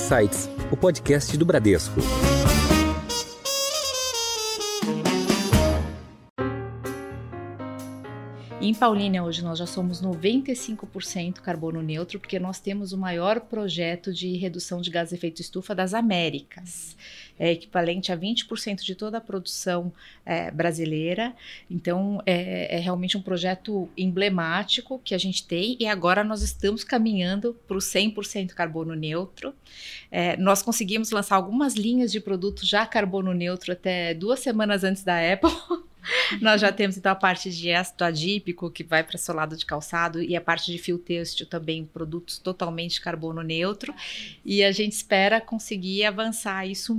Insights, o podcast do Bradesco. Em Paulínia, hoje, nós já somos 95% carbono neutro, porque nós temos o maior projeto de redução de gás de efeito estufa das Américas. É equivalente a 20% de toda a produção é, brasileira. Então, é, é, realmente um projeto emblemático que a gente tem, e agora nós estamos caminhando para o 100% carbono neutro. É, nós conseguimos lançar algumas linhas de produtos já carbono neutro até duas semanas antes da Apple. Nós já temos então a parte de ácido adípico que vai para solado de calçado e a parte de fio têxtil também, produtos totalmente carbono neutro. E a gente espera conseguir avançar isso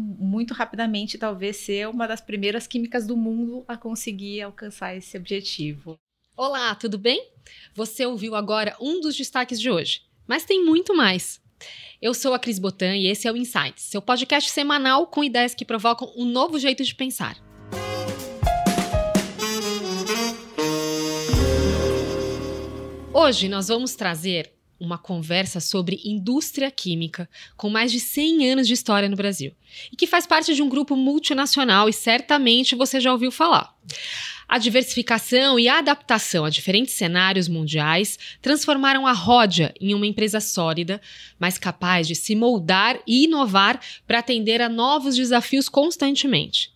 rapidamente, talvez ser uma das primeiras químicas do mundo a conseguir alcançar esse objetivo. Olá, tudo bem? Você ouviu agora um dos destaques de hoje, mas tem muito mais. Eu sou a Cris Botan e esse é o Insights, seu podcast semanal com ideias que provocam um novo jeito de pensar. Hoje nós vamos trazer uma conversa sobre indústria química com mais de 100 anos de história no Brasil e que faz parte de um grupo multinacional e certamente você já ouviu falar. A diversificação e a adaptação a diferentes cenários mundiais transformaram a Rodia em uma empresa sólida, mais capaz de se moldar e inovar para atender a novos desafios constantemente.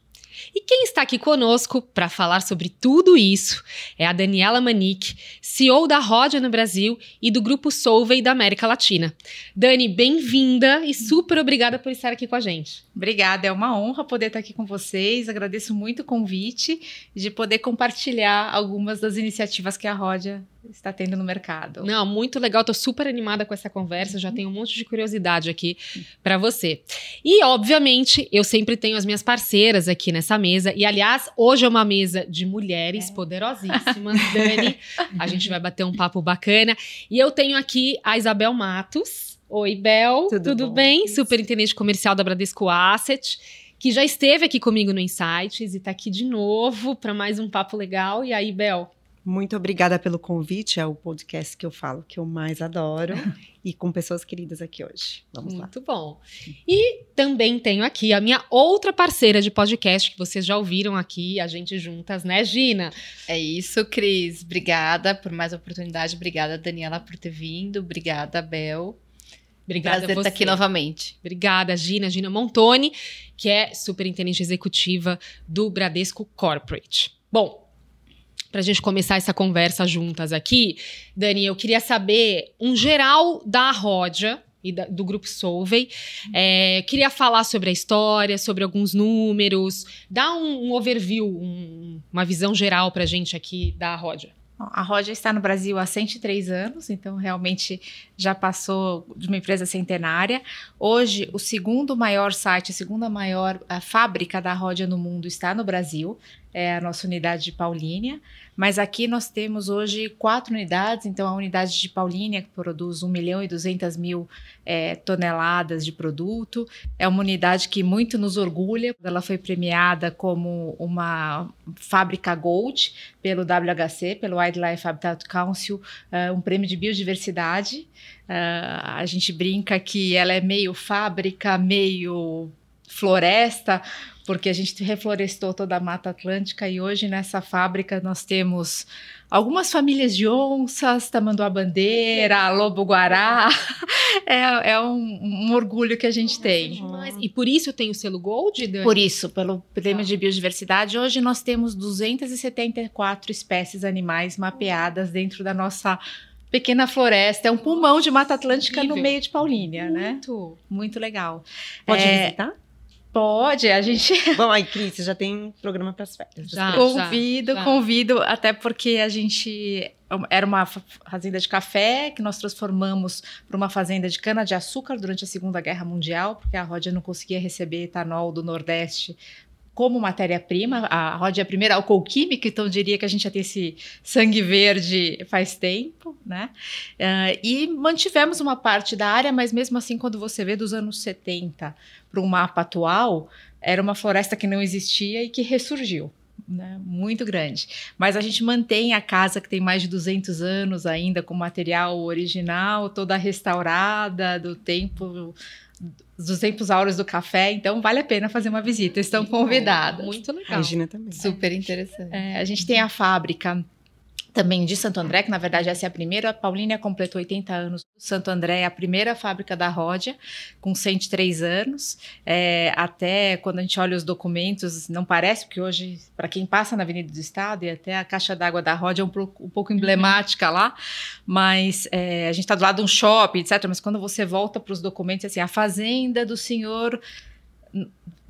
E quem está aqui conosco para falar sobre tudo isso é a Daniela Manique, CEO da Rodia no Brasil e do Grupo Solvay da América Latina. Dani, bem-vinda e super obrigada por estar aqui com a gente. Obrigada, é uma honra poder estar aqui com vocês. Agradeço muito o convite de poder compartilhar algumas das iniciativas que a Rodia está tendo no mercado. Não, muito legal, estou super animada com essa conversa, já tenho um monte de curiosidade aqui para você. E, obviamente, eu sempre tenho as minhas parceiras aqui nessa mesa, e aliás, hoje é uma mesa de mulheres é. poderosíssimas, Dani, a gente vai bater um papo bacana, e eu tenho aqui a Isabel Matos. Oi, Bel, tudo, tudo bem? Superintendente comercial da Bradesco Asset que já esteve aqui comigo no Insights e está aqui de novo para mais um papo legal. E aí, Bel, muito obrigada pelo convite. É o podcast que eu falo que eu mais adoro. e com pessoas queridas aqui hoje. Vamos Muito lá. Muito bom. E também tenho aqui a minha outra parceira de podcast, que vocês já ouviram aqui, a gente juntas, né, Gina? É isso, Cris. Obrigada por mais oportunidade. Obrigada, Daniela, por ter vindo. Obrigada, Bel. Obrigada Prazer estar aqui novamente. Obrigada, Gina, Gina Montoni, que é superintendente executiva do Bradesco Corporate. Bom, para a gente começar essa conversa juntas aqui, Dani, eu queria saber um geral da Rodia e da, do Grupo Solvay. É, queria falar sobre a história, sobre alguns números, dar um, um overview, um, uma visão geral para a gente aqui da Rodia. A Rodia está no Brasil há 103 anos, então realmente já passou de uma empresa centenária. Hoje, o segundo maior site, a segunda maior a fábrica da Rodia no mundo está no Brasil, é a nossa unidade de Paulínia. Mas aqui nós temos hoje quatro unidades, então a unidade de Paulínia, que produz 1 milhão e 200 mil é, toneladas de produto, é uma unidade que muito nos orgulha. Ela foi premiada como uma fábrica Gold pelo WHC, pelo Wildlife Habitat Council, uh, um prêmio de biodiversidade. Uh, a gente brinca que ela é meio fábrica, meio floresta, porque a gente reflorestou toda a Mata Atlântica e hoje nessa fábrica nós temos algumas famílias de onças, tamanduá-bandeira, lobo-guará. É, é um, um, orgulho que a gente tem. E por isso tem o selo Gold? Dani? Por isso, pelo prêmio de biodiversidade. Hoje nós temos 274 espécies animais mapeadas dentro da nossa pequena floresta. É um pulmão de Mata Atlântica Incrível. no meio de Paulínia, Muito. né? Muito. Muito legal. Pode é, visitar? Pode, a gente. Bom, aí, Cris, você já tem programa para as férias. Já, convido, já, já. convido, até porque a gente era uma fazenda de café que nós transformamos para uma fazenda de cana-de-açúcar durante a Segunda Guerra Mundial, porque a Rodia não conseguia receber etanol do Nordeste como matéria-prima. A Rodia é a primeira álcool química, então diria que a gente já tem esse sangue verde faz tempo, né? Uh, e mantivemos uma parte da área, mas mesmo assim, quando você vê dos anos 70 para o mapa atual, era uma floresta que não existia e que ressurgiu. né, muito grande. Mas a gente mantém a casa que tem mais de 200 anos ainda com material original, toda restaurada do tempo dos tempos áureos do café, então vale a pena fazer uma visita. Estão convidadas. Muito A legal. Regina também. Super interessante. É, a gente tem a fábrica também de Santo André, que na verdade essa é a primeira. A Paulínia completou 80 anos. Santo André é a primeira fábrica da Ródia, com 103 anos. É, até quando a gente olha os documentos, não parece, porque hoje, para quem passa na Avenida do Estado, e até a caixa d'água da Ródia é um, um pouco emblemática lá, mas é, a gente está do lado de um shopping, etc. Mas quando você volta para os documentos, assim, a fazenda do senhor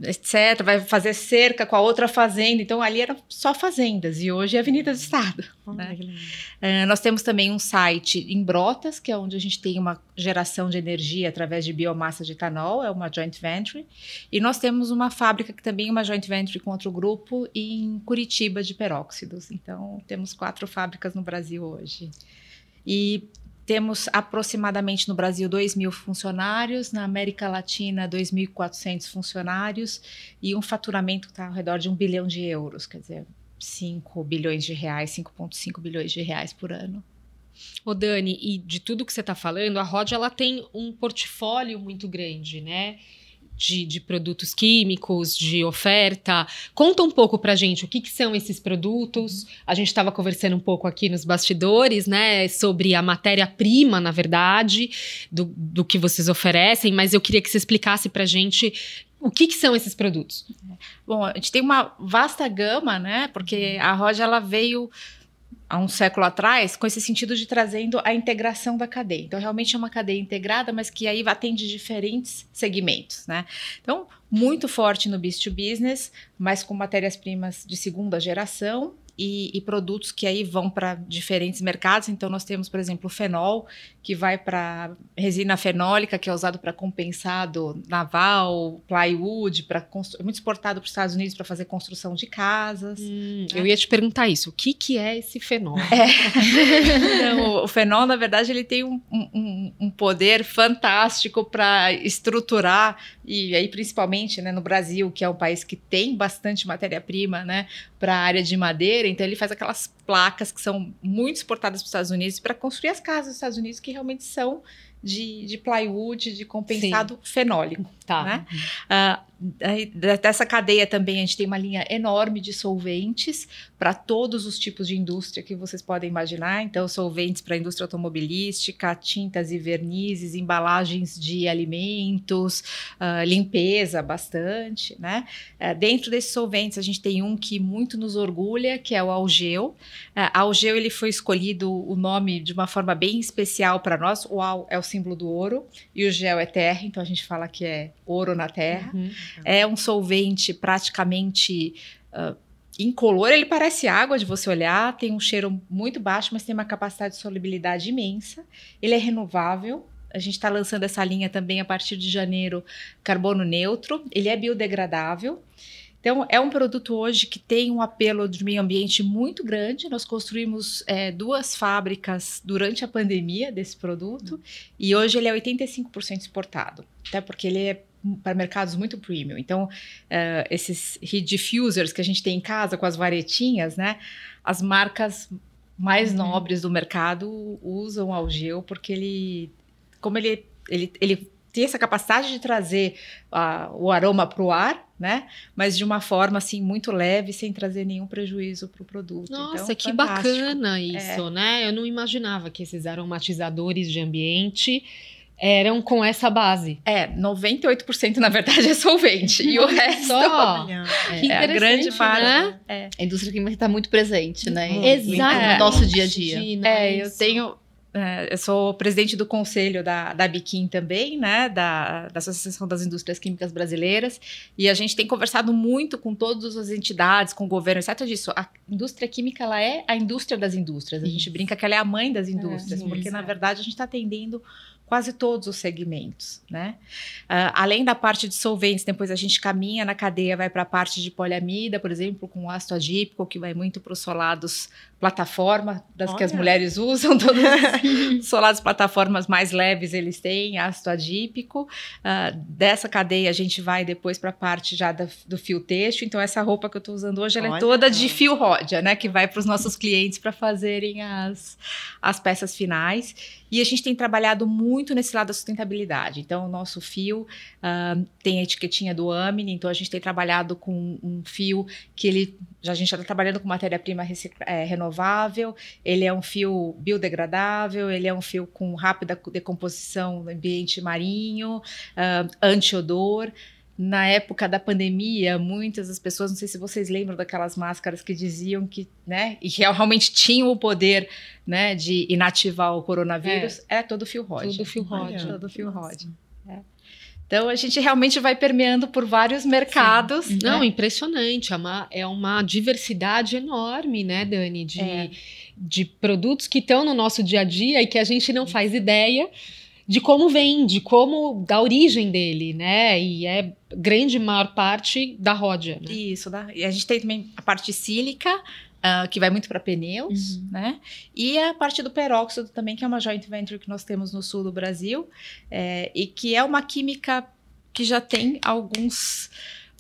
etc, vai fazer cerca com a outra fazenda, então ali eram só fazendas e hoje é Avenida do Estado. Né? Eh, nós temos também um site em Brotas, que é onde a gente tem uma geração de energia através de biomassa de etanol, é uma joint venture, e nós temos uma fábrica que também é uma joint venture com outro grupo em Curitiba de peróxidos. Então temos quatro fábricas no Brasil hoje. E temos aproximadamente no Brasil 2 mil funcionários, na América Latina 2.400 funcionários e um faturamento que está ao redor de um bilhão de euros, quer dizer, 5 bilhões de reais, 5,5 bilhões de reais por ano. Ô Dani, e de tudo que você está falando, a Rod ela tem um portfólio muito grande, né? De, de produtos químicos, de oferta. Conta um pouco pra gente o que, que são esses produtos. A gente estava conversando um pouco aqui nos bastidores, né? Sobre a matéria-prima, na verdade, do, do que vocês oferecem, mas eu queria que você explicasse pra gente o que, que são esses produtos. Bom, a gente tem uma vasta gama, né? Porque a Roja ela veio há um século atrás com esse sentido de trazendo a integração da cadeia. Então, realmente é uma cadeia integrada, mas que aí atende diferentes segmentos, né? Então, muito forte no business to business, mas com matérias-primas de segunda geração e, e produtos que aí vão para diferentes mercados. Então, nós temos, por exemplo, o fenol, que vai para resina fenólica, que é usado para compensado naval, plywood, para muito exportado para os Estados Unidos para fazer construção de casas. Hum, eu ia te perguntar isso. O que, que é esse fenol? O, o fenol, na verdade, ele tem um, um- um poder fantástico para estruturar, e aí principalmente né, no Brasil, que é um país que tem bastante matéria-prima né, para a área de madeira, então ele faz aquelas placas que são muito exportadas para os Estados Unidos para construir as casas dos Estados Unidos que realmente são de, de plywood, de compensado fenólico. Tá. Né? Ah, aí, de- dessa cadeia também a gente tem uma linha enorme de solventes para todos os tipos de indústria que vocês podem imaginar. Então, solventes para a indústria automobilística, tintas e vernizes, embalagens de alimentos, ah, limpeza bastante, né? Ah, dentro desses solventes, a gente tem um que muito nos orgulha, que é o Algeu. Ah, Algeu, ele foi escolhido o nome de uma forma bem especial para nós. O Al é o símbolo do ouro e o gel é terra, então a gente fala que é ouro na terra. Uhum. É um solvente praticamente ah, incolor, ele parece água de você olhar, tem um cheiro muito baixo, mas tem uma capacidade de solubilidade imensa. Ele é renovável. A gente está lançando essa linha também a partir de janeiro, carbono neutro. Ele é biodegradável. Então, é um produto hoje que tem um apelo de meio ambiente muito grande. Nós construímos eh, duas fábricas durante a pandemia desse produto e hoje ele é 85% exportado, até porque ele é para mercados muito premium. Então, eh, esses heat diffusers que a gente tem em casa com as varetinhas, né? As marcas mais Uhum. nobres do mercado usam o Algeu porque ele, como ele, ele, ele tem essa capacidade de trazer ah, o aroma para o ar, né? Mas de uma forma assim muito leve, sem trazer nenhum prejuízo para o produto. Nossa, Então, que fantástico. É. bacana isso, né? Eu não imaginava que esses aromatizadores de ambiente eram com essa base. É, 98% na verdade é solvente e o resto Só. Olha, Que é a grande parte. né? A indústria química está muito presente, né? Muito. Exato. No nosso dia a dia. É, eu tenho. é, eu sou presidente do conselho da, da Biquim também, né? Da, da Associação das Indústrias Químicas Brasileiras. E a gente tem conversado muito com todas as entidades, com o governo, etc. disso. A indústria química ela é a indústria das indústrias. A gente Isso. brinca que ela é a mãe das indústrias, isso. porque na verdade a gente está atendendo quase todos os segmentos, né? Uh, além da parte de solventes, depois a gente caminha na cadeia, vai para a parte de poliamida, por exemplo, com ácido adípico, que vai muito para os solados plataforma, das Olha. que as mulheres usam, todos os solados plataformas mais leves eles têm, ácido adípico. Uh, dessa cadeia a gente vai depois para a parte já da, do fio têxtil, então essa roupa que eu estou usando hoje, ela é toda de fio ródia, né? Que vai para os nossos clientes para fazerem as, as peças finais. E a gente tem trabalhado muito nesse lado da sustentabilidade. Então, o nosso fio uh, tem a etiquetinha do Amine, então a gente tem trabalhado com um fio que ele. A gente já está trabalhando com matéria-prima é, renovável, ele é um fio biodegradável, ele é um fio com rápida decomposição no ambiente marinho, uh, anti-odor na época da pandemia, muitas das pessoas, não sei se vocês lembram daquelas máscaras que diziam que, né, e realmente tinham o poder, né, de inativar o coronavírus, é, é todo fio rosa. Todo fio rosa. Todo fio rosa. É. Então a gente realmente vai permeando por vários mercados. Né? Não, impressionante. É uma, é uma diversidade enorme, né, Dani, de, é. de produtos que estão no nosso dia a dia e que a gente não faz ideia de como vem, de como da origem dele, né? E é grande maior parte da Ródia. Né? Isso, da, e a gente tem também a parte sílica, uh, que vai muito para pneus, uhum. né? E a parte do peróxido também, que é uma joint venture que nós temos no sul do Brasil, é, e que é uma química que já tem alguns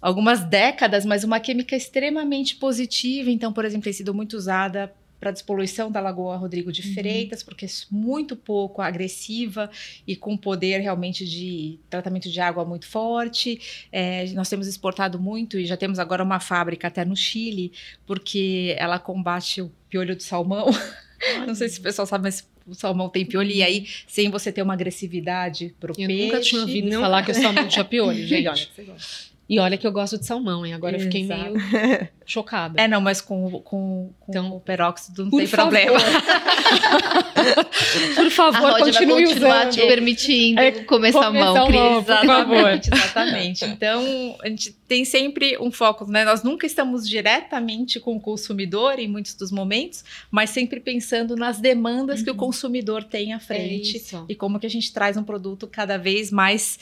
algumas décadas, mas uma química extremamente positiva. Então, por exemplo, tem sido muito usada para despoluição da Lagoa Rodrigo de uhum. Freitas, porque é muito pouco agressiva e com poder realmente de tratamento de água muito forte. É, nós temos exportado muito e já temos agora uma fábrica até no Chile, porque ela combate o piolho do salmão. Não sei se o pessoal sabe, mas o salmão tem piolho, e aí, sem você ter uma agressividade pro eu peixe... Eu nunca tinha ouvido falar que o salmão tinha piolho, gente. olha. E olha que eu gosto de salmão, hein? Agora Exato. eu fiquei meio chocada. É, não, mas com, com, com então, o peróxido não tem favor. problema. por favor, a continue vai continuar usando. te permitindo é, comer salmão, Cris. Exatamente, exatamente. Então, a gente tem sempre um foco, né? Nós nunca estamos diretamente com o consumidor em muitos dos momentos, mas sempre pensando nas demandas uhum. que o uhum. consumidor tem à frente é e como que a gente traz um produto cada vez mais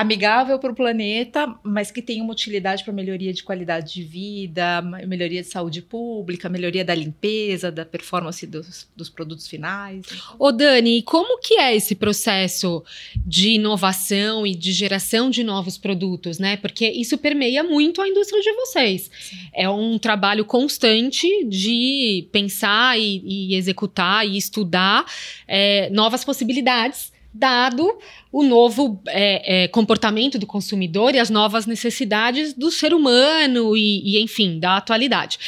amigável para o planeta, mas que tem uma utilidade para melhoria de qualidade de vida, melhoria de saúde pública, melhoria da limpeza, da performance dos, dos produtos finais. Ô Dani, como que é esse processo de inovação e de geração de novos produtos, né? Porque isso permeia muito a indústria de vocês. É um trabalho constante de pensar e, e executar e estudar é, novas possibilidades dado o novo é, é, comportamento do consumidor e as novas necessidades do ser humano e, e, enfim, da atualidade.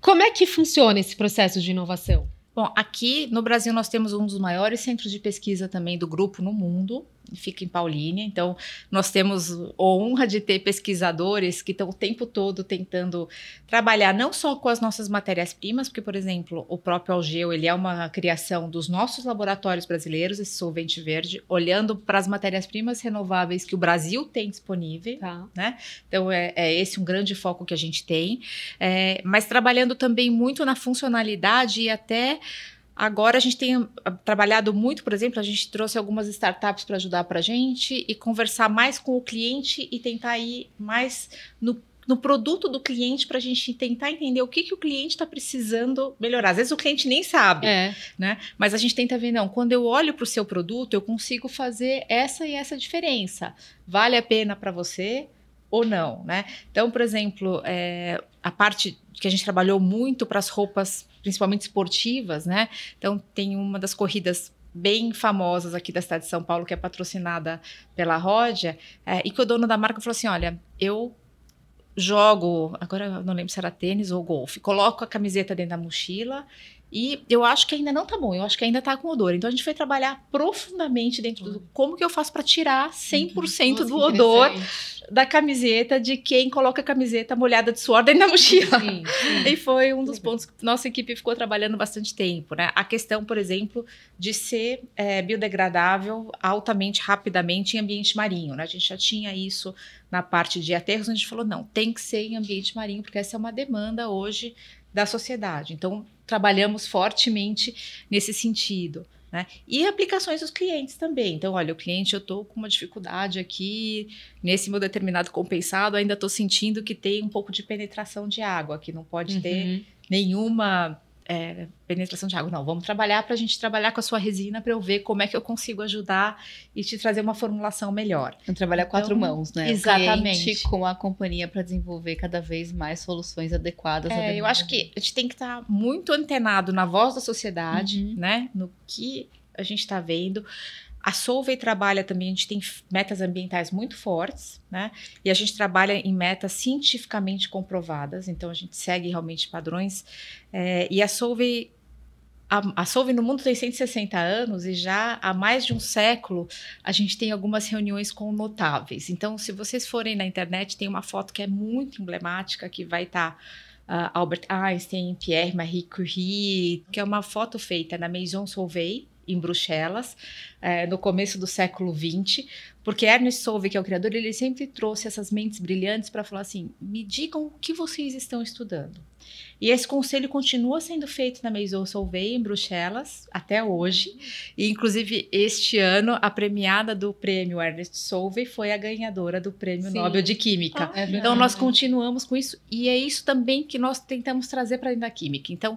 Como é que funciona esse processo de inovação? Bom, aqui no Brasil nós temos um dos maiores centros de pesquisa também do grupo no mundo, fica em Paulínia. Então, nós temos a honra de ter pesquisadores que estão o tempo todo tentando trabalhar não só com as nossas matérias-primas, porque, por exemplo, o próprio Algeu, ele é uma criação dos nossos laboratórios brasileiros, esse solvente verde, olhando para as matérias-primas renováveis que o Brasil tem disponível, tá. né? Então, é, é, esse um grande foco que a gente tem, é, mas trabalhando também muito na funcionalidade e até Agora a gente tem ah, trabalhado muito, por exemplo, a gente trouxe algumas startups para ajudar para a gente e conversar mais com o cliente e tentar ir mais no, no produto do cliente para a gente tentar entender o que, que o cliente está precisando melhorar. Às vezes o cliente nem sabe, é. né? Mas a gente tenta ver, não, quando eu olho para o seu produto, eu consigo fazer essa e essa diferença. Vale a pena para você? ou não, né? Então, por exemplo, é, a parte que a gente trabalhou muito para as roupas principalmente esportivas, né? Então tem uma das corridas bem famosas aqui da cidade de São Paulo, que é patrocinada pela Rodia, é, e que o dono da marca falou assim: olha, eu jogo, agora não lembro se era tênis ou golfe, coloco a camiseta dentro da mochila e eu acho que ainda não tá bom, eu acho que ainda tá com odor. Então a gente foi trabalhar profundamente dentro do como que eu faço para tirar 100% Nossa, do odor da camiseta de quem coloca a camiseta molhada de suor dentro da mochila. Sim, sim. E foi um dos pontos que nossa equipe ficou trabalhando bastante tempo, né? A questão, por exemplo, de ser é, biodegradável altamente, rapidamente em ambiente marinho, né? A gente já tinha isso na parte de aterros, a gente falou, não, tem que ser em ambiente marinho, porque essa é uma demanda hoje da sociedade. Então, trabalhamos fortemente nesse sentido. Né? E aplicações dos clientes também. Então, olha, o cliente, eu estou com uma dificuldade aqui, nesse meu determinado compensado, ainda estou sentindo que tem um pouco de penetração de água, que não pode Uhum. ter nenhuma é, penetração de água. Não, vamos trabalhar para a gente trabalhar com a sua resina para eu ver como é que eu consigo ajudar e te trazer uma formulação melhor. Então, trabalhar quatro Então, mãos, né? O exatamente. cliente com a companhia para desenvolver cada vez mais soluções adequadas. É, eu acho que a gente tem que estar muito antenado na voz da sociedade, Uhum. né? No que a gente está vendo. A Solvay trabalha também, a gente tem metas ambientais muito fortes, né? E a gente trabalha em metas cientificamente comprovadas, então a gente segue realmente padrões. É, e a Solvay, a, a Solvay no mundo tem 160 anos e já há mais de um século a gente tem algumas reuniões com notáveis. Então, se vocês forem na internet, tem uma foto que é muito emblemática que vai estar ah, Albert Einstein, Pierre Marie Curie, que é uma foto feita na Maison Solvay, em Bruxelas, eh, no começo do século XX, porque Ernest Solvay, que é o criador, ele sempre trouxe essas mentes brilhantes para falar assim: me digam o que vocês estão estudando. E esse conselho continua sendo feito na Maison Solvay, em Bruxelas, até hoje. E, inclusive, este ano, a premiada do prêmio Ernest Solvay foi a ganhadora do Prêmio Sim. Nobel de Química. É verdade. Então, nós continuamos com isso, e é isso também que nós tentamos trazer para dentro da química. Então,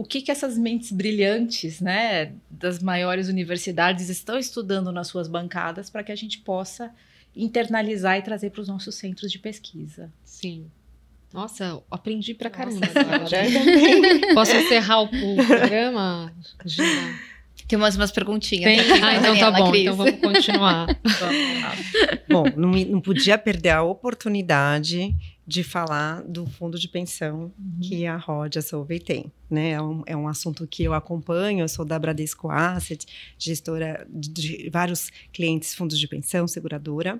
o que, que essas mentes brilhantes, né, das maiores universidades estão estudando nas suas bancadas para que a gente possa internalizar e trazer para os nossos centros de pesquisa. Sim. Nossa, aprendi pra caramba. Nossa, agora. já- Posso encerrar o, programa? Gina? Tem umas, umas perguntinhas. Tem? aqui, Ah, então tá bom. Cris. Então vamos continuar. Bom, não, não podia perder a oportunidade de falar do fundo de pensão que a Rodia Solvay tem. Né? É, um, é um assunto que eu acompanho, eu sou da Bradesco Asset, gestora de, de vários clientes, fundos de pensão, seguradora.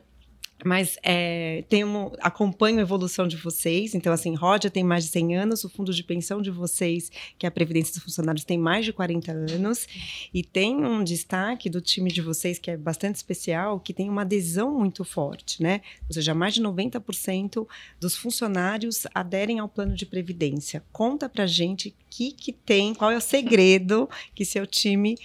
Mas é, tenho, acompanho a evolução de vocês. Então, assim, Rodia tem mais de 100 anos, o fundo de pensão de vocês, que é a Previdência dos Funcionários, tem mais de 40 anos. E tem um destaque do time de vocês que é bastante especial, que tem uma adesão muito forte, né? Ou seja, mais de 90% dos funcionários aderem ao plano de previdência. Conta pra gente o que, que tem, qual é o segredo que seu time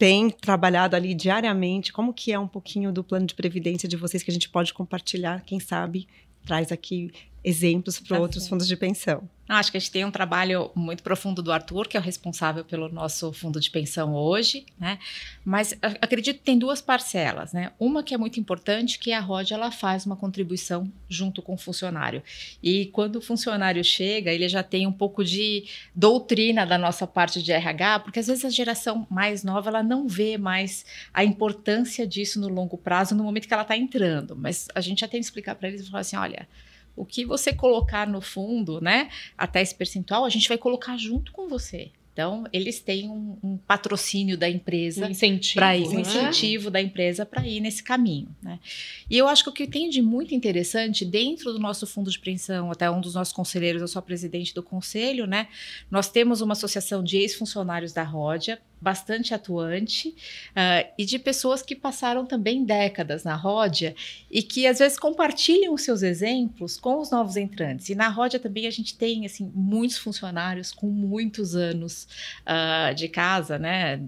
tem trabalhado ali diariamente, como que é um pouquinho do plano de previdência de vocês que a gente pode compartilhar, quem sabe traz aqui exemplos para outros fundos de pensão. Acho que a gente tem um trabalho muito profundo do Arthur, que é o responsável pelo nosso fundo de pensão hoje, né? Mas acredito que tem duas parcelas, né? Uma que é muito importante, que é a Rod ela faz uma contribuição junto com o funcionário. E quando o funcionário chega, ele já tem um pouco de doutrina da nossa parte de RH, porque às vezes a geração mais nova ela não vê mais a importância disso no longo prazo, no momento que ela está entrando. Mas a gente já tem que explicar para eles e falar assim, olha, o que você colocar no fundo, né, até esse percentual, a gente vai colocar junto com você. Então, eles têm um, um patrocínio da empresa Um incentivo. para ir, um né? incentivo da empresa para ir nesse caminho, né? E eu acho que o que tem de muito interessante dentro do nosso fundo de pensão, até um dos nossos conselheiros, eu sou a presidente do conselho, né? Nós temos uma associação de ex-funcionários da Ródia, bastante atuante, ah, e de pessoas que passaram também décadas na Ródia e que às vezes compartilham os seus exemplos com os novos entrantes. E na Ródia também a gente tem assim muitos funcionários com muitos anos ah, de casa, né?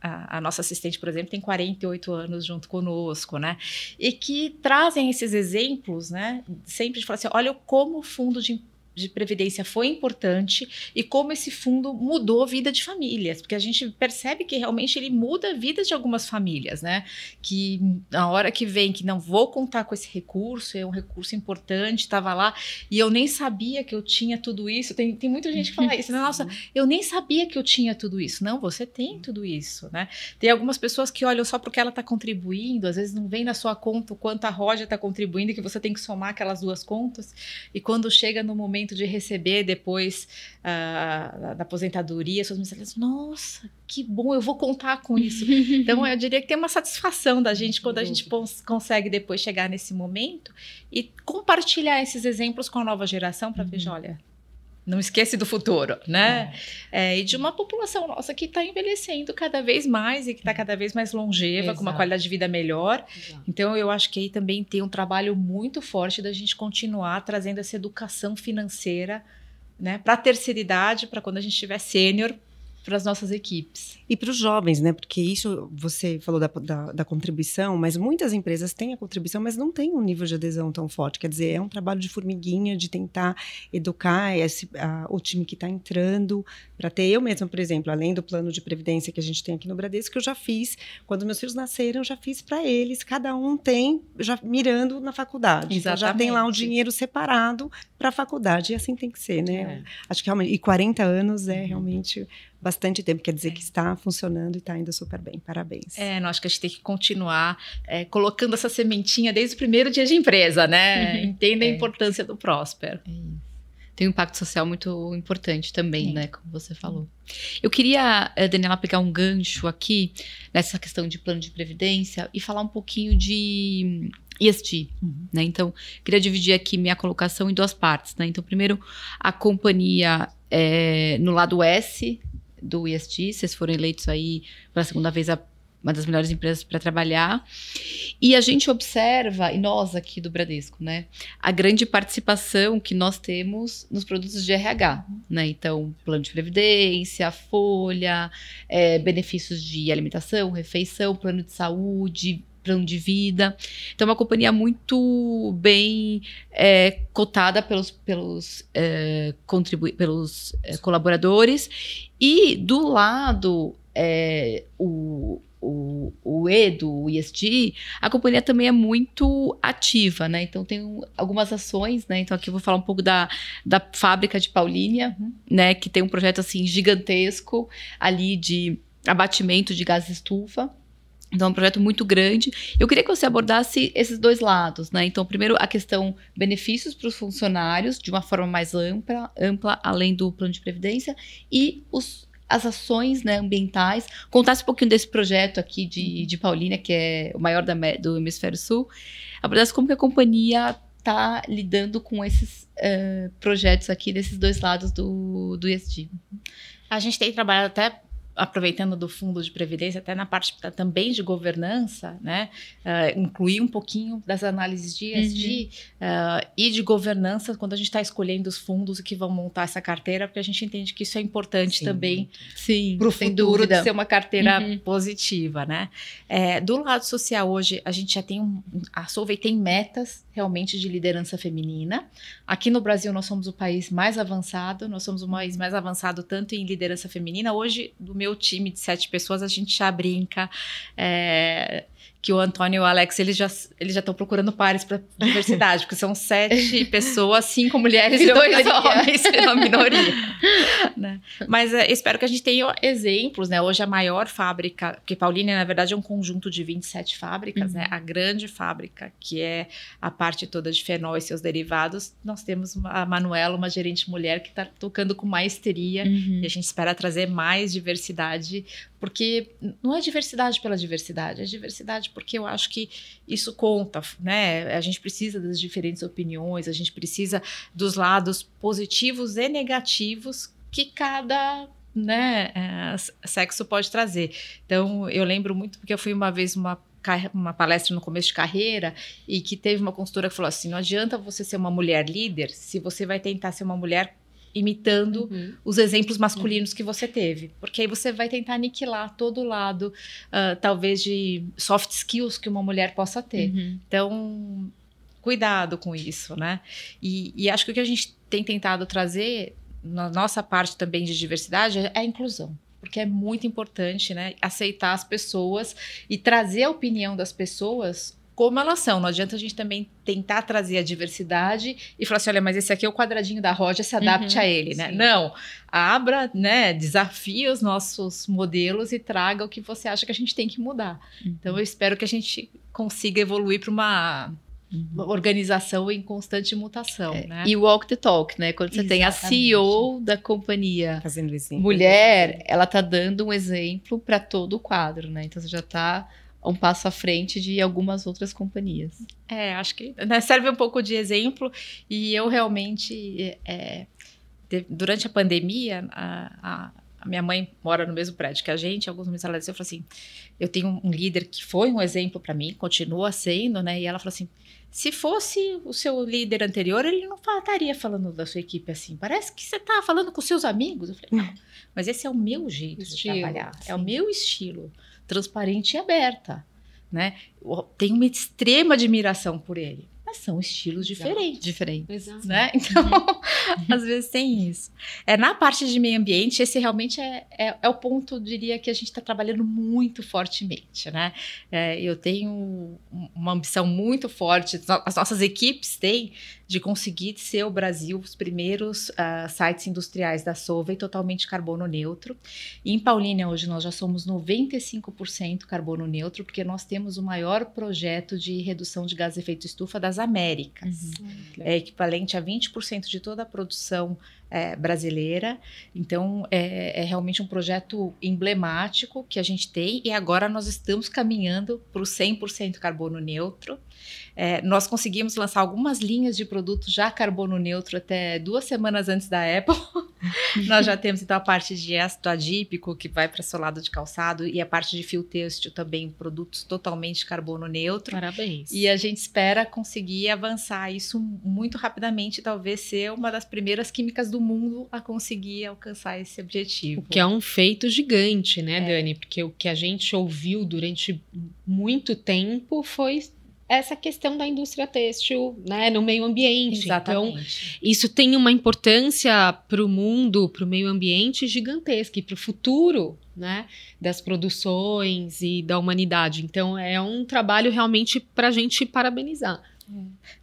A, a nossa assistente, por exemplo, tem 48 anos junto conosco, né? E que trazem esses exemplos, né? Sempre de falar assim: olha como o fundo de de previdência foi importante e como esse fundo mudou a vida de famílias, porque a gente percebe que realmente ele muda a vida de algumas famílias, né? Que na hora que vem que não vou contar com esse recurso, é um recurso importante, estava lá e eu nem sabia que eu tinha tudo isso. Tem, tem muita gente que fala isso, né? Nossa, eu nem sabia que eu tinha tudo isso. Não, você tem tudo isso, né? Tem algumas pessoas que olham só porque ela está contribuindo, às vezes não vem na sua conta o quanto a Roja está contribuindo, que você tem que somar aquelas duas contas. E quando chega no momento de receber depois ah, da aposentadoria, suas mensagens, nossa, que bom, eu vou contar com isso. então, eu diria que tem uma satisfação da gente quando a gente consegue depois chegar nesse momento e compartilhar esses exemplos com a nova geração para ver, olha. Não esquece do futuro, né? É, e de uma população nossa que está envelhecendo cada vez mais e que está cada vez mais longeva, com uma Exato. qualidade de vida melhor. Exato. Então, eu acho que aí também tem um trabalho muito forte da gente continuar trazendo essa educação financeira né, para a terceira idade, para quando a gente estiver sênior, para as nossas equipes. E para os jovens, né? Porque isso você falou da, da, da, contribuição, mas muitas empresas têm a contribuição, mas não tem um nível de adesão tão forte. Quer dizer, é um trabalho de formiguinha de tentar educar esse, a, o time que está entrando para ter. Eu mesma, por exemplo, além do plano de previdência que a gente tem aqui no Bradesco, que eu já fiz quando meus filhos nasceram, eu já fiz para eles. Cada um tem já mirando na faculdade. Então, já tem lá o dinheiro separado para a faculdade. E assim tem que ser, né? É. Acho que realmente. E 40 anos é uhum. realmente bastante tempo, quer dizer é. que está funcionando e está indo super bem. Parabéns. É, não, acho que a gente tem que continuar é, colocando essa sementinha desde o primeiro dia de empresa, né? Uhum. Entenda é. a importância do Próspero. É tem um impacto social muito importante também, né? Como você falou. Eu queria, eh, Daniela, pegar um gancho aqui nessa questão de plano de previdência e falar um pouquinho de ESG, uhum. né? Então, queria dividir aqui minha colocação em duas partes, né? Então, primeiro, a companhia é, no lado S do ESG, vocês foram eleitos aí pela segunda vez a uma das melhores empresas para trabalhar. E a gente observa, e nós aqui do Bradesco, né, a grande participação que nós temos nos produtos de RH, né? Então, plano de previdência, folha, é, benefícios de alimentação, refeição, plano de saúde, plano de vida. Então, é uma companhia muito bem é, cotada pelos, pelos, é, pelos é, colaboradores. E do lado, é, o, o, o E do ESG, a companhia também é muito ativa, né? Então tem algumas ações, né? Então aqui eu vou falar um pouco da, da fábrica de Paulínia, né? Que tem um projeto assim gigantesco ali de abatimento de gás estufa. Então, é um projeto muito grande. Eu queria que você abordasse esses dois lados, né? Então, primeiro, a questão benefícios para os funcionários, de uma forma mais ampla, ampla, além do plano de previdência, e os as ações né, ambientais. Contasse um pouquinho desse projeto aqui de, de Paulínia, que é o maior da, do Hemisfério Sul. Abordasse como que a companhia está lidando com esses uh, projetos aqui, desses dois lados do, do ESG. A gente tem trabalhado até aproveitando do fundo de previdência, até na parte também de governança, né, uh, incluir um pouquinho das análises de ESG uhum. uh, e de governança quando a gente está escolhendo os fundos que vão montar essa carteira, porque a gente entende que isso é importante Sim, também para o futuro de ser uma carteira uhum. positiva, né? É, do lado social hoje a gente já tem um, a Solvay tem metas realmente de liderança feminina. Aqui no Brasil nós somos o país mais avançado, nós somos o país mais avançado tanto em liderança feminina. Hoje, do meu time de sete pessoas, a gente já brinca. É, que o Antônio e o Alex, eles já eles já estão procurando pares para diversidade, porque são sete pessoas, cinco mulheres e dois homens, uma minoria. né? Mas uh, espero que a gente tenha exemplos, né? Hoje a maior fábrica, porque Paulínia, na verdade, é um conjunto de 27 fábricas, né? uhum. né? A grande fábrica, que é a parte toda de fenol e seus derivados, nós temos a Manuela, uma gerente mulher que está tocando com maestria, uhum. e a gente espera trazer mais diversidade porque não é diversidade pela diversidade, é diversidade porque eu acho que isso conta, né? A gente precisa das diferentes opiniões, a gente precisa dos lados positivos e negativos que cada né, é, sexo pode trazer. Então, eu lembro muito porque eu fui uma vez uma uma palestra no começo de carreira e que teve uma consultora que falou assim: não adianta você ser uma mulher líder se você vai tentar ser uma mulher imitando uhum. os exemplos masculinos uhum. que você teve. Porque aí você vai tentar aniquilar todo o lado, uh, talvez, de soft skills que uma mulher possa ter. Uhum. Então, cuidado com isso, né? E, e, acho que o que a gente tem tentado trazer, na nossa parte também de diversidade, é a inclusão. Porque é muito importante, né? Aceitar as pessoas e trazer a opinião das pessoas como elas são. Não adianta a gente também tentar trazer a diversidade e falar assim, olha, mas esse aqui é o quadradinho da roda, se adapte uhum, a ele, né? Sim. Não, abra, né, desafie os nossos modelos e traga o que você acha que a gente tem que mudar. Uhum. Então, eu espero que a gente consiga evoluir para uma Uhum. organização em constante mutação, é, né? E walk the talk, né? Quando você Exatamente. tem a CEO da companhia Fazendo exemplo, mulher, ela tá dando um exemplo para todo o quadro, né? Então você já tá um passo à frente de algumas outras companhias. É, acho que né, serve um pouco de exemplo e eu realmente, é, de, durante a pandemia, a, a, a minha mãe mora no mesmo prédio que a gente, alguns momentos ela disse, eu falei assim, eu tenho um líder que foi um exemplo para mim, continua sendo, né? E ela falou assim, se fosse o seu líder anterior, ele não estaria falando da sua equipe assim. Parece que você está falando com seus amigos. Eu falei, não, mas esse é o meu jeito Estilo, de trabalhar, é o sim. meu estilo, transparente e aberta, né? Tenho uma extrema admiração por ele, mas são estilos diferentes Diferente. Exato. né? Então, às vezes tem isso. É, na parte de meio ambiente, esse realmente é, é, é o ponto, diria, que a gente está trabalhando muito fortemente, né? É, eu tenho um- uma ambição muito forte, as nossas equipes têm, de conseguir ser o Brasil os primeiros ah, sites industriais da Solvay totalmente carbono neutro. E em Paulínia, hoje, nós já somos 95% carbono neutro, porque nós temos o maior projeto de redução de gás de efeito estufa das Américas. É equivalente a 20% de toda a produção é, brasileira. Então, é, é realmente um projeto emblemático que a gente tem e agora nós estamos caminhando para o 100% carbono neutro. É, nós conseguimos lançar algumas linhas de produtos já carbono neutro até duas semanas antes da Apple. nós já temos então a parte de ácido adípico que vai para solado de calçado e a parte de fio têxtil também produtos totalmente carbono neutro. Parabéns. E a gente espera conseguir avançar isso muito rapidamente, talvez ser uma das primeiras químicas do mundo a conseguir alcançar esse objetivo. O que é um feito gigante, né, Dani? Porque o que a gente ouviu durante muito tempo foi essa questão da indústria têxtil, né, no meio ambiente. Então, Exatamente. isso tem uma importância para o mundo, para o meio ambiente gigantesca e para o futuro, né, das produções e da humanidade. Então, é um trabalho realmente para a gente parabenizar.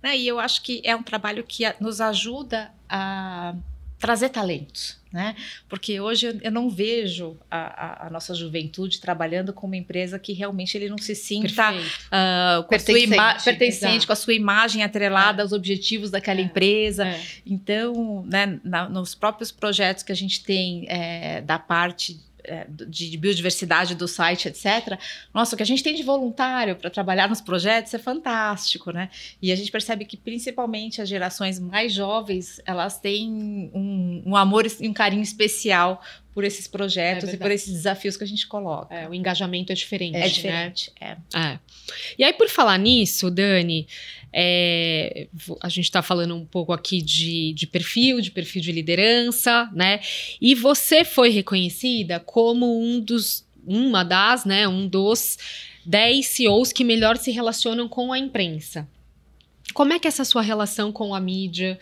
Né, E eu acho que é um trabalho que nos ajuda a trazer talentos, né? Porque hoje eu- não vejo a, a- a nossa juventude trabalhando com uma empresa que realmente ele não se sinta ah, com a sua ima- Pertencente, pertencente, com a sua imagem atrelada aos objetivos daquela É. empresa. É. Então, né, na- nos próprios projetos que a gente tem é, da parte é, de, de biodiversidade do site, etc. Nossa, o que a gente tem de voluntário para trabalhar nos projetos é fantástico, né? E a gente percebe que principalmente as gerações mais jovens elas têm um, um amor e um carinho especial por esses projetos É e por esses desafios que a gente coloca. É, o engajamento é diferente. É né? diferente. É. É. E aí, por falar nisso, Dani, é, a gente está falando um pouco aqui de, de perfil, de perfil de liderança, né? E você foi reconhecida como um dos, uma das, né? Um dos 10 CEOs que melhor se relacionam com a imprensa. Como é que é essa sua relação com a mídia?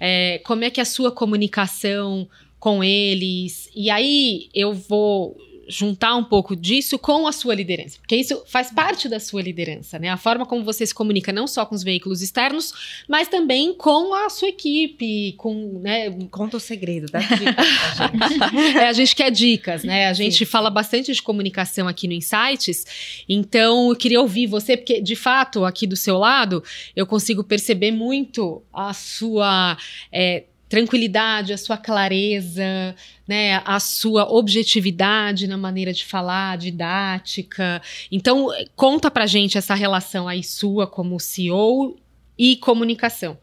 É, como é que é a sua comunicação com eles? E aí eu vou juntar um pouco disso com a sua liderança, porque isso faz parte da sua liderança, né? A forma como você se comunica não só com os veículos externos, mas também com a sua equipe, com, né, Conta o segredo, dá dica pra gente. é, a gente quer dicas, né? A gente Sim. fala bastante de comunicação aqui no Insights, então eu queria ouvir você, porque de fato, aqui do seu lado, eu consigo perceber muito a sua é, tranquilidade, a sua clareza, né? A sua objetividade na maneira de falar, didática. Então, conta pra gente essa relação aí sua como CEO e comunicação.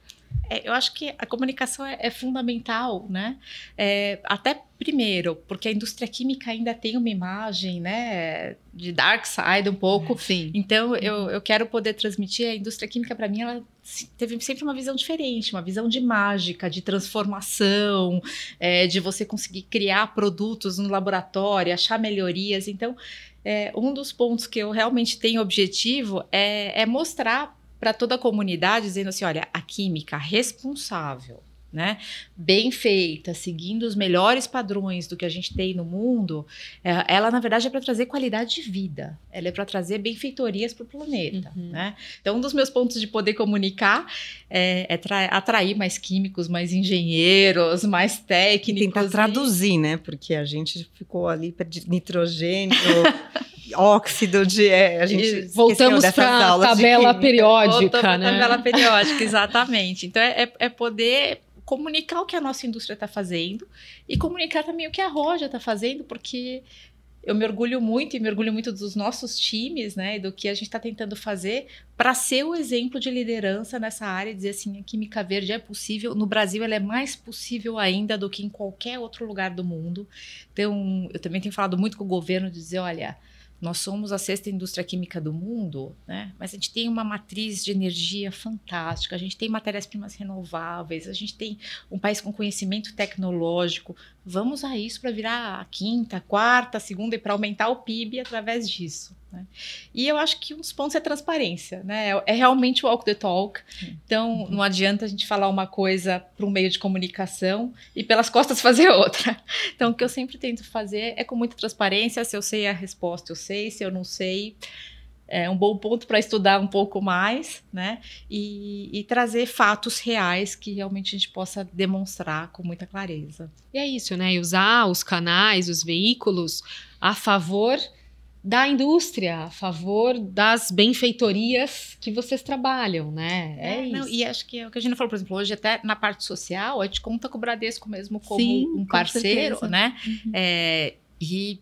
É, eu acho que a comunicação é, é fundamental, né? É, até primeiro, porque a indústria química ainda tem uma imagem, né, de dark side um pouco. Sim. Então, eu, eu quero poder transmitir a indústria química para mim, ela teve sempre uma visão diferente, uma visão de mágica, de transformação, é, de você conseguir criar produtos no laboratório, achar melhorias. Então, é, um dos pontos que eu realmente tenho objetivo é, é mostrar para toda a comunidade, dizendo assim: olha, a química responsável. Né? Bem feita, seguindo os melhores padrões do que a gente tem no mundo, é, ela na verdade é para trazer qualidade de vida, ela é para trazer benfeitorias para o planeta. Uhum. Né? Então, um dos meus pontos de poder comunicar é, é tra- atrair mais químicos, mais engenheiros, mais técnicos. tentar e- traduzir, né? Porque a gente ficou ali perdido. Nitrogênio, óxido de. é, a gente voltamos para de tabela periódica, né? tabela periódica, exatamente. Então, é, é poder comunicar o que a nossa indústria está fazendo e comunicar também o que a Roja está fazendo, porque eu me orgulho muito e me orgulho muito dos nossos times, né, do que a gente está tentando fazer para ser o exemplo de liderança nessa área e dizer assim, a química verde é possível. No Brasil, ela é mais possível ainda do que em qualquer outro lugar do mundo. Então, eu também tenho falado muito com o governo de dizer, olha, nós somos a sexta indústria química do mundo, né? mas a gente tem uma matriz de energia fantástica, a gente tem matérias-primas renováveis, a gente tem um país com conhecimento tecnológico. Vamos a isso para virar a quinta, quarta, segunda e para aumentar o PIB através disso. Né? E eu acho que um dos pontos é transparência, né? É, é realmente o walk the talk. Então, uhum. não adianta a gente falar uma coisa para um meio de comunicação e pelas costas fazer outra. Então, o que eu sempre tento fazer é com muita transparência. Se eu sei a resposta, eu sei. Se eu não sei, é um bom ponto para estudar um pouco mais, né? E, e, trazer fatos reais que realmente a gente possa demonstrar com muita clareza. E é isso, né? E usar os canais, os veículos a favor da indústria, a favor das benfeitorias que vocês trabalham, né? É, é não, e acho que é o que a gente falou, por exemplo, hoje até na parte social, a gente conta com o Bradesco mesmo como Sim, um parceiro, né? Uhum. É, e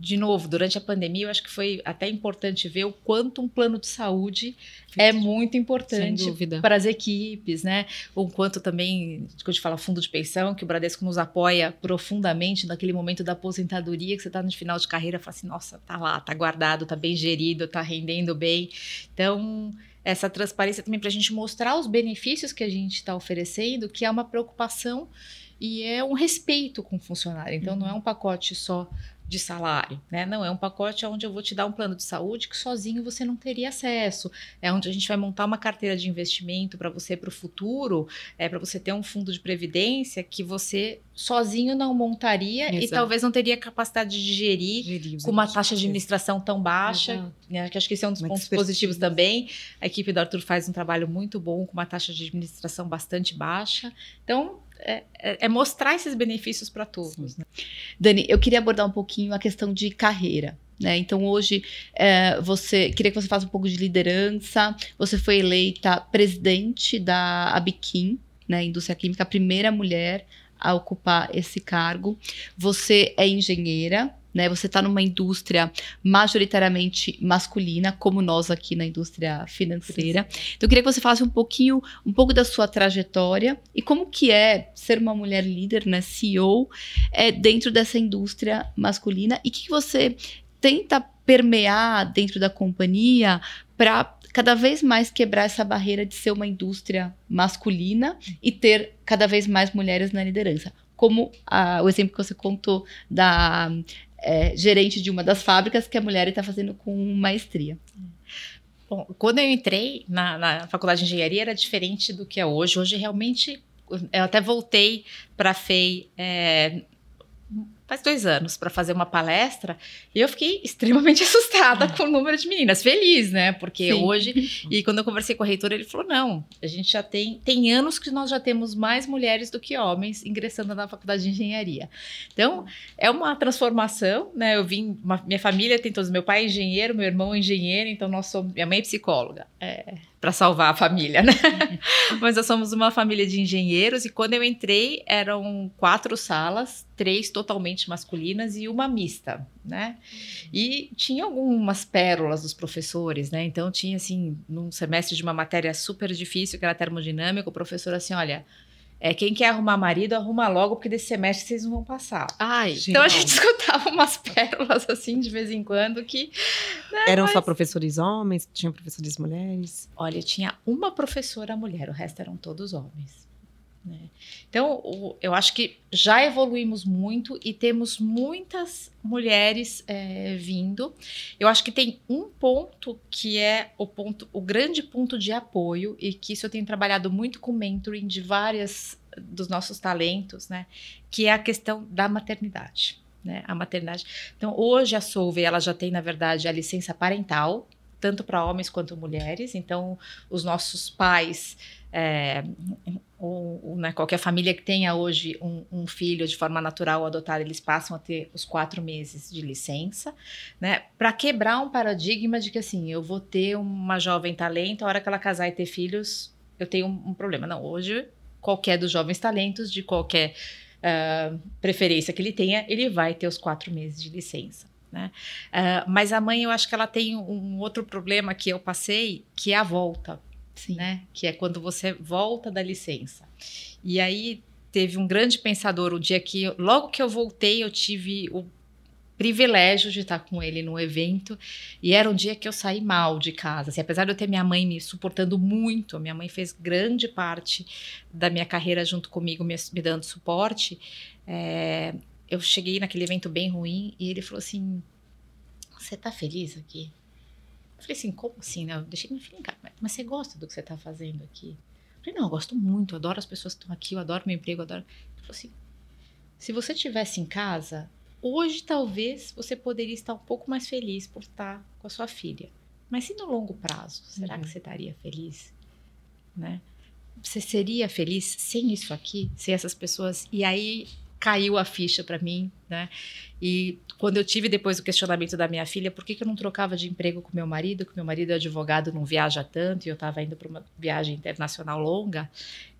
de novo, durante a pandemia, eu acho que foi até importante ver o quanto um plano de saúde é muito importante para as equipes, né? O quanto também, quando a gente fala fundo de pensão, que o Bradesco nos apoia profundamente naquele momento da aposentadoria, que você está no final de carreira, fala assim, nossa, tá lá, tá guardado, tá bem gerido, tá rendendo bem. Então, essa transparência também para a gente mostrar os benefícios que a gente está oferecendo, que é uma preocupação e é um respeito com o funcionário. Então, uhum. não é um pacote só de salário, né? Não é um pacote onde eu vou te dar um plano de saúde que sozinho você não teria acesso. É onde a gente vai montar uma carteira de investimento para você para o futuro, é para você ter um fundo de previdência que você sozinho não montaria Exato. e talvez não teria capacidade de gerir, gerir com uma taxa de administração tão baixa, né? que acho que esse é um dos pontos positivos também. A equipe do Arthur faz um trabalho muito bom com uma taxa de administração bastante baixa. Então, é, é, é mostrar esses benefícios para todos. Né? Dani, eu queria abordar um pouquinho a questão de carreira. Né? Então hoje é, você queria que você faça um pouco de liderança. Você foi eleita presidente da Abiquim, né, indústria química, a primeira mulher a ocupar esse cargo. Você é engenheira, né? Você está numa indústria majoritariamente masculina, como nós aqui na indústria financeira. Então eu queria que você falasse um pouquinho, um pouco da sua trajetória e como que é ser uma mulher líder, né, CEO, é, dentro dessa indústria masculina e o que, que você tenta permear dentro da companhia para cada vez mais quebrar essa barreira de ser uma indústria masculina e ter cada vez mais mulheres na liderança. Como a, o exemplo que você contou da é, gerente de uma das fábricas que a mulher está fazendo com maestria. Bom, quando eu entrei na, na, faculdade de engenharia era diferente do que é hoje. Hoje realmente eu até voltei para a FEI é, faz dois anos para fazer uma palestra e eu fiquei extremamente assustada com o número de meninas. Feliz, né? Porque Sim. hoje, e quando eu conversei com o reitor, ele falou: não, a gente já tem, tem anos que nós já temos mais mulheres do que homens ingressando na faculdade de engenharia. Então, é uma transformação, né? Eu vim, uma, minha família tem todos, meu pai é engenheiro, meu irmão é engenheiro, então nós somos, minha mãe é psicóloga. É, para salvar a família, né? Mas nós somos uma família de engenheiros e quando eu entrei eram quatro salas, três totalmente masculinas e uma mista, né? E tinha algumas pérolas dos professores, né? Então tinha assim, num semestre de uma matéria super difícil que era termodinâmica, o professor assim, olha, é, quem quer arrumar marido, arruma logo, porque desse semestre vocês não vão passar. Ai, então a gente escutava umas pérolas assim de vez em quando que. Né, Eram mas... só professores homens? Tinham professores mulheres? Olha, tinha uma professora mulher, o resto eram todos homens. Né? Então, eu acho que já evoluímos muito e temos muitas mulheres é, vindo. Eu acho que tem um ponto que é o ponto, o grande ponto de apoio e que isso eu tenho trabalhado muito com mentoring de várias dos nossos talentos, né? Que é a questão da maternidade. Né, a maternidade. Então, hoje a Solve, ela já tem, na verdade, a licença parental, tanto para homens quanto mulheres. Então, os nossos pais é, ou, ou né, qualquer família que tenha hoje um, um, filho de forma natural ou adotada, eles passam a ter os quatro meses de licença, né? Para quebrar um paradigma de que assim, eu vou ter uma jovem talento, a hora que ela casar e ter filhos, eu tenho um, um problema. Não, hoje qualquer dos jovens talentos, de qualquer uh, preferência que ele tenha, ele vai ter os quatro meses de licença. Né? Uh, mas a mãe, eu acho que ela tem um outro problema que eu passei, que é a volta. Sim. Né? Que é quando você volta da licença. E aí teve um grande pensador, o dia que, logo que eu voltei, eu tive o privilégio de estar com ele no evento e era um dia que eu saí mal de casa. Assim, apesar de eu ter minha mãe me suportando muito, minha mãe fez grande parte da minha carreira junto comigo, me, me dando suporte. É, eu cheguei naquele evento bem ruim e ele falou assim: Você tá feliz aqui? Eu falei assim: Como assim? Né? Eu deixei minha filha em casa, mas você gosta do que você tá fazendo aqui? Eu falei: Não, eu gosto muito, eu adoro as pessoas que estão aqui, eu adoro meu emprego, eu adoro. Ele falou assim: Se você estivesse em casa, Hoje, talvez, você poderia estar um pouco mais feliz por estar com a sua filha. Mas e no longo prazo? Será uhum. que você estaria feliz? Né? Você seria feliz sem isso aqui? Sem essas pessoas? E aí caiu a ficha para mim, né? E quando eu tive depois o questionamento da minha filha, por que, que eu não trocava de emprego com meu marido, que meu marido é advogado, não viaja tanto, e eu estava indo para uma viagem internacional longa,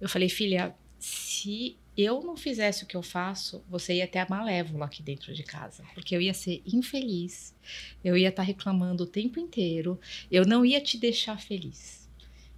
eu falei, filha, se eu não fizesse o que eu faço, você ia ter a malévola aqui dentro de casa, porque eu ia ser infeliz, eu ia estar tá reclamando o tempo inteiro, eu não ia te deixar feliz.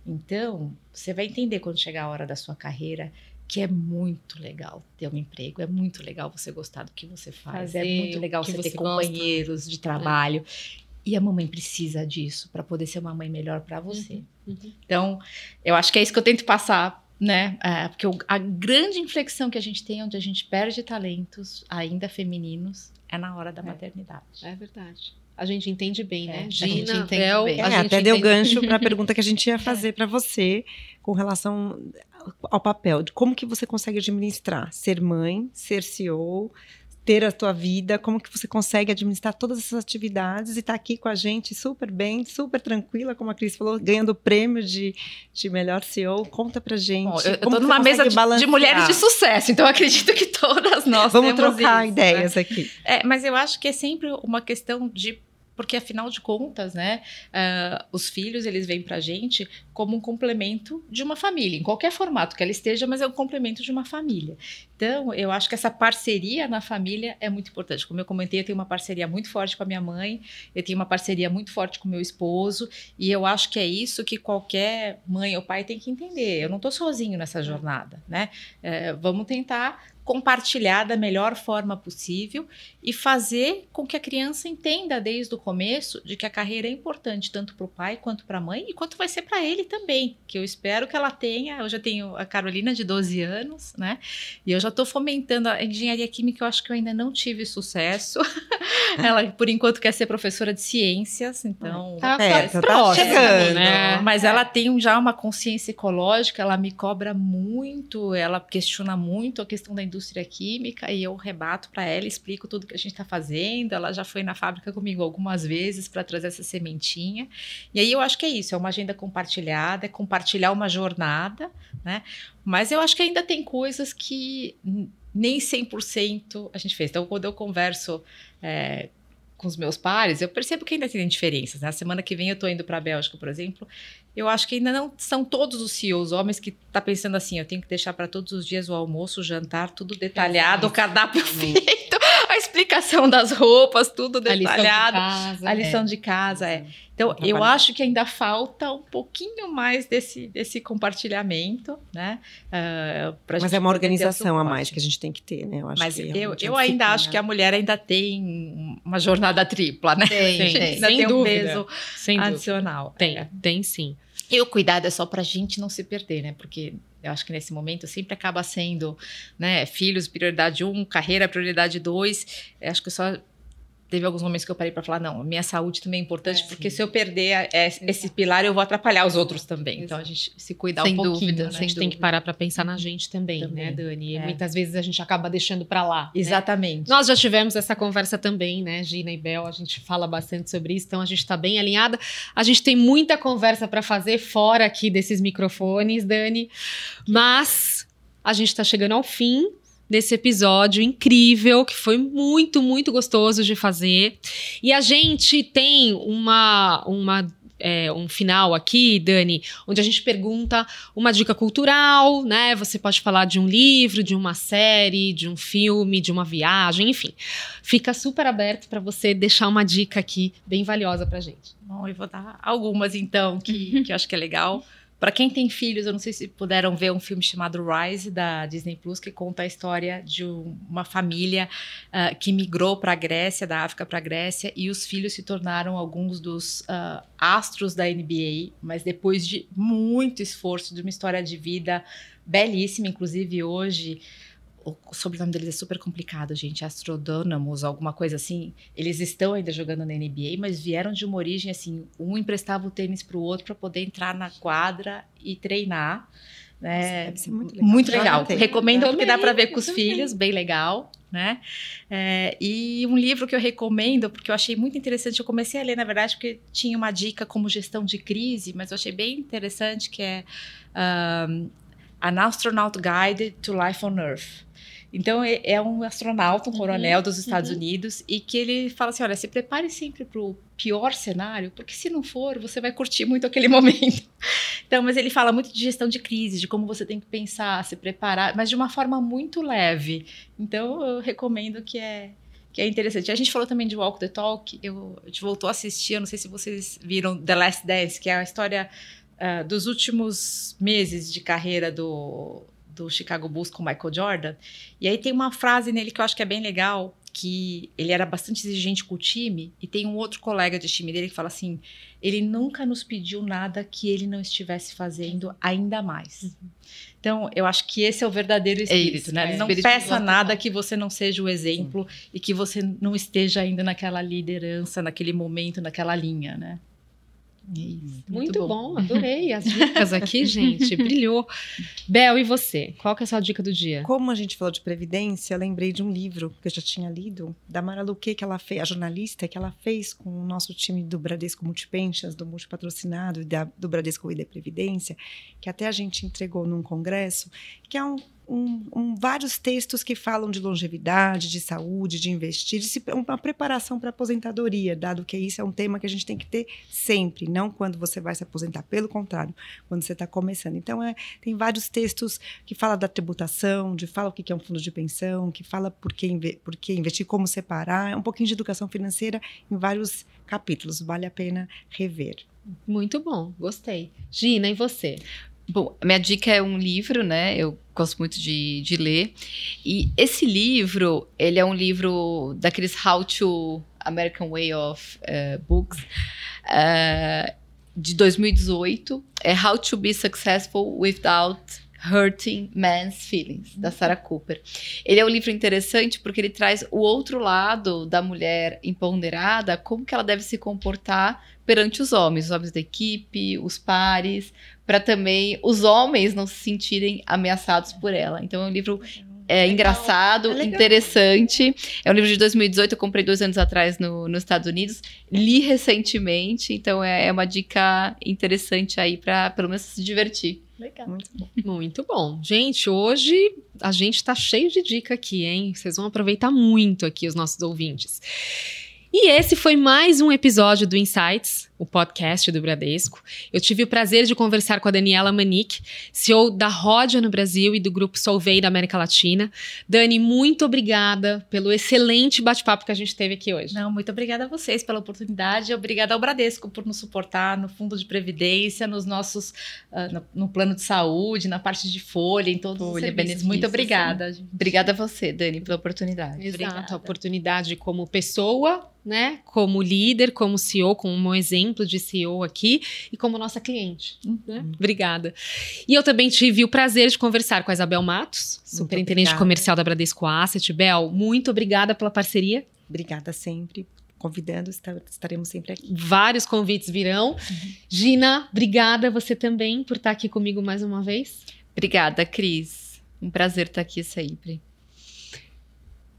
Então, você vai entender quando chegar a hora da sua carreira que é muito legal ter um emprego, é muito legal você gostar do que você faz, é é muito legal você, você ter companheiros de trabalho. É. E a mamãe precisa disso para poder ser uma mãe melhor para você. Uhum, uhum. Então, eu acho que é isso que eu tento passar né? É, porque a grande inflexão que a gente tem, onde a gente perde talentos ainda femininos, é na hora da é. maternidade. É verdade. A gente entende bem, é, né? Gina, Bel, bem. É, até deu gancho para a pergunta que a gente ia fazer é. para você com relação ao papel, de como que você consegue administrar, ser mãe, ser CEO, ter a tua vida, como que você consegue administrar todas essas atividades e estar tá aqui com a gente super bem, super tranquila, como a Cris falou, ganhando o prêmio de, de melhor CEO. Conta pra gente. Bom, eu, estou numa mesa de, de, mulheres de sucesso, então acredito que todas nós Vamos trocar isso, ideias né? aqui. É, mas eu acho que é sempre uma questão de porque afinal de contas, né, uh, os filhos eles vêm para a gente como um complemento de uma família, em qualquer formato que ela esteja, mas é um complemento de uma família. Então, eu acho que essa parceria na família é muito importante. Como eu comentei, eu tenho uma parceria muito forte com a minha mãe, eu tenho uma parceria muito forte com meu esposo, e eu acho que é isso que qualquer mãe ou pai tem que entender. Eu não estou sozinho nessa jornada, né? É, vamos tentar compartilhar da melhor forma possível e fazer com que a criança entenda desde o começo de que a carreira é importante tanto para o pai quanto para a mãe e quanto vai ser para ele também, que eu espero que ela tenha. Eu já tenho a Carolina de 12 anos, né? E eu já estou fomentando a engenharia química, eu acho que eu ainda não tive sucesso. ela, por enquanto, quer ser professora de ciências, então. Tá, tá, tá chegando, né? Mas é. ela tem já uma consciência ecológica, ela me cobra muito, ela questiona muito a questão da indústria química e eu rebato para ela, explico tudo que a gente está fazendo. Ela já foi na fábrica comigo algumas vezes para trazer essa sementinha. E aí eu acho que é isso, é uma agenda compartilhada, é compartilhar uma jornada, né? Mas eu acho que ainda tem coisas que nem 100% a gente fez. Então, quando eu converso é, com os meus pares, eu percebo que ainda tem diferenças. Na né? semana que vem eu estou indo para a Bélgica, por exemplo. Eu acho que ainda não são todos os CEOs, homens que tá pensando assim, eu tenho que deixar para todos os dias o almoço, o jantar, tudo detalhado, o cardápio feito, a explicação das roupas, tudo detalhado, a lição de casa, a lição é. de casa é. Então, eu acho que ainda falta um pouquinho mais desse, desse compartilhamento, né? Uh, Mas é uma organização a mais que a gente tem que ter, né? Eu Mas eu, eu ainda acho que a mulher ainda tem uma jornada tripla, né? Tem, tem. tem. Ainda Sem tem dúvida. um peso Sem adicional. Dúvida. Tem, é. tem sim. E o cuidado é só para a gente não se perder, né? Porque eu acho que nesse momento sempre acaba sendo, né? Filhos, prioridade um, carreira, prioridade dois. Eu acho que só teve alguns momentos que eu parei para falar, não, minha saúde também é importante, é, porque sim. se eu perder é, esse pilar, eu vou atrapalhar os outros também. Exato. Então a gente se cuidar Sem um pouquinho. Dúvida, né? A gente tem que parar para pensar na gente também, também. né, Dani? É. Muitas vezes a gente acaba deixando para lá. Né? Exatamente. Né? Nós já tivemos essa conversa também, né, Gina e Bel, a gente fala bastante sobre isso, então a gente está bem alinhada. A gente tem muita conversa para fazer fora aqui desses microfones, Dani, mas a gente está chegando ao fim desse episódio incrível, que foi muito, muito gostoso de fazer. E a gente tem uma, uma é, um final aqui, Dani, onde a gente pergunta uma dica cultural, né? Você pode falar de um livro, de uma série, de um filme, de uma viagem, enfim. Fica super aberto para você deixar uma dica aqui bem valiosa pra gente. Bom, eu vou dar algumas então, que, que eu acho que é legal. Para quem tem filhos, eu não sei se puderam ver um filme chamado Rise da Disney Plus que conta a história de uma família uh, que migrou para a Grécia, da África para a Grécia, e os filhos se tornaram alguns dos uh, astros da NBA, mas depois de muito esforço, de uma história de vida belíssima, inclusive hoje o sobrenome deles é super complicado, gente. Astrodônamos, alguma coisa assim. Eles estão ainda jogando na NBA, mas vieram de uma origem assim: um emprestava o tênis para o outro para poder entrar na quadra e treinar. Né? Deve ser muito legal. Muito legal. Recomendo porque dá para ver com os filhos, bem legal. Né? É, e um livro que eu recomendo, porque eu achei muito interessante, eu comecei a ler, na verdade, porque tinha uma dica como gestão de crise, mas eu achei bem interessante, que é um, An Astronaut Guide to Life on Earth. Então, é, é um astronauta, um uhum, coronel uhum, dos Estados uhum. Unidos, e que ele fala assim: olha, se prepare sempre para o pior cenário, porque se não for, você vai curtir muito aquele momento. Então, mas ele fala muito de gestão de crise, de como você tem que pensar, se preparar, mas de uma forma muito leve. Então, eu recomendo que é que é interessante. A gente falou também de Walk the Talk, eu, a gente voltou a assistir, eu não sei se vocês viram The Last Dance, que é a história uh, dos últimos meses de carreira do, do Chicago Bulls com Michael Jordan. E aí tem uma frase nele que eu acho que é bem legal, que ele era bastante exigente com o time, e tem um outro colega de time dele que fala assim: ele nunca nos pediu nada que ele não estivesse fazendo ainda mais. Uhum. Então, eu acho que esse é o verdadeiro espírito, é isso, né? É. Não peça nada que você não seja o exemplo Sim. e que você não esteja ainda naquela liderança, naquele momento, naquela linha, né? Isso, muito, muito bom. bom. adorei as dicas aqui, gente, brilhou. Bel, e você? Qual que é a sua dica do dia? Como a gente falou de previdência, eu lembrei de um livro que eu já tinha lido, da Mara Luque, que ela fez, a jornalista, que ela fez com o nosso time do Bradesco Multipensions, do Multipatrocinado e da, do Bradesco ID Previdência, que até a gente entregou num congresso, que é um um, um, vários textos que falam de longevidade, de saúde, de investir, de uma preparação para aposentadoria, dado que isso é um tema que a gente tem que ter sempre, não quando você vai se aposentar, pelo contrário, quando você está começando. Então, é, tem vários textos que falam da tributação, de fala o que é um fundo de pensão, que fala por que, por que investir, como separar, é um pouquinho de educação financeira em vários capítulos, vale a pena rever. Muito bom, gostei. Gina, e você? Bom, minha dica é um livro, né? Eu gosto muito de, de ler. E esse livro, ele é um livro daqueles How to American Way of uh, Books, uh, de 2018. É How to Be Successful Without Hurting Man's Feelings, da Sarah Cooper. Ele é um livro interessante porque ele traz o outro lado da mulher empoderada, como que ela deve se comportar perante os homens, os homens da equipe, os pares, para também os homens não se sentirem ameaçados por ela. Então é um livro é engraçado, é interessante. É um livro de 2018, eu comprei dois anos atrás no, nos Estados Unidos. Li recentemente, então é, é uma dica interessante aí para pelo menos se divertir. Legal. Muito bom. Muito bom. Gente, hoje a gente tá cheio de dica aqui, hein? Vocês vão aproveitar muito aqui os nossos ouvintes. E esse foi mais um episódio do Insights, o podcast do Bradesco. Eu tive o prazer de conversar com a Daniela Manique, CEO da Rodia no Brasil e do Grupo Solvay da América Latina. Dani, muito obrigada pelo excelente bate-papo que a gente teve aqui hoje. Não, muito obrigada a vocês pela oportunidade. Obrigada ao Bradesco por nos suportar no fundo de previdência, nos nossos uh, no, no, plano de saúde, na parte de folha, em todos folha, os serviços. Muito obrigada. Obrigada a você, Dani, pela oportunidade. Exato, obrigada. a oportunidade como pessoa né, como líder, como CEO, como um exemplo de CEO aqui e como nossa cliente. Né? Uhum. Obrigada. E eu também tive o prazer de conversar com a Isabel Matos, superintendente comercial da Bradesco Asset. Bel, muito obrigada pela parceria. Obrigada sempre. Convidando, estaremos sempre aqui. Vários convites virão. Uhum. Gina, obrigada você também por estar aqui comigo mais uma vez. Obrigada, Cris. Um prazer estar aqui sempre.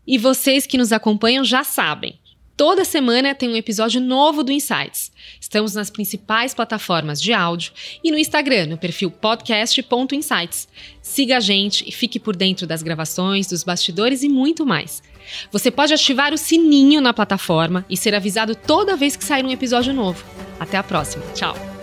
E vocês que nos acompanham já sabem. Toda semana tem um episódio novo do Insights. Estamos nas principais plataformas de áudio e no Instagram, no perfil podcast.insights. Siga a gente e fique por dentro das gravações, dos bastidores e muito mais. Você pode ativar o sininho na plataforma e ser avisado toda vez que sair um episódio novo. Até a próxima. Tchau.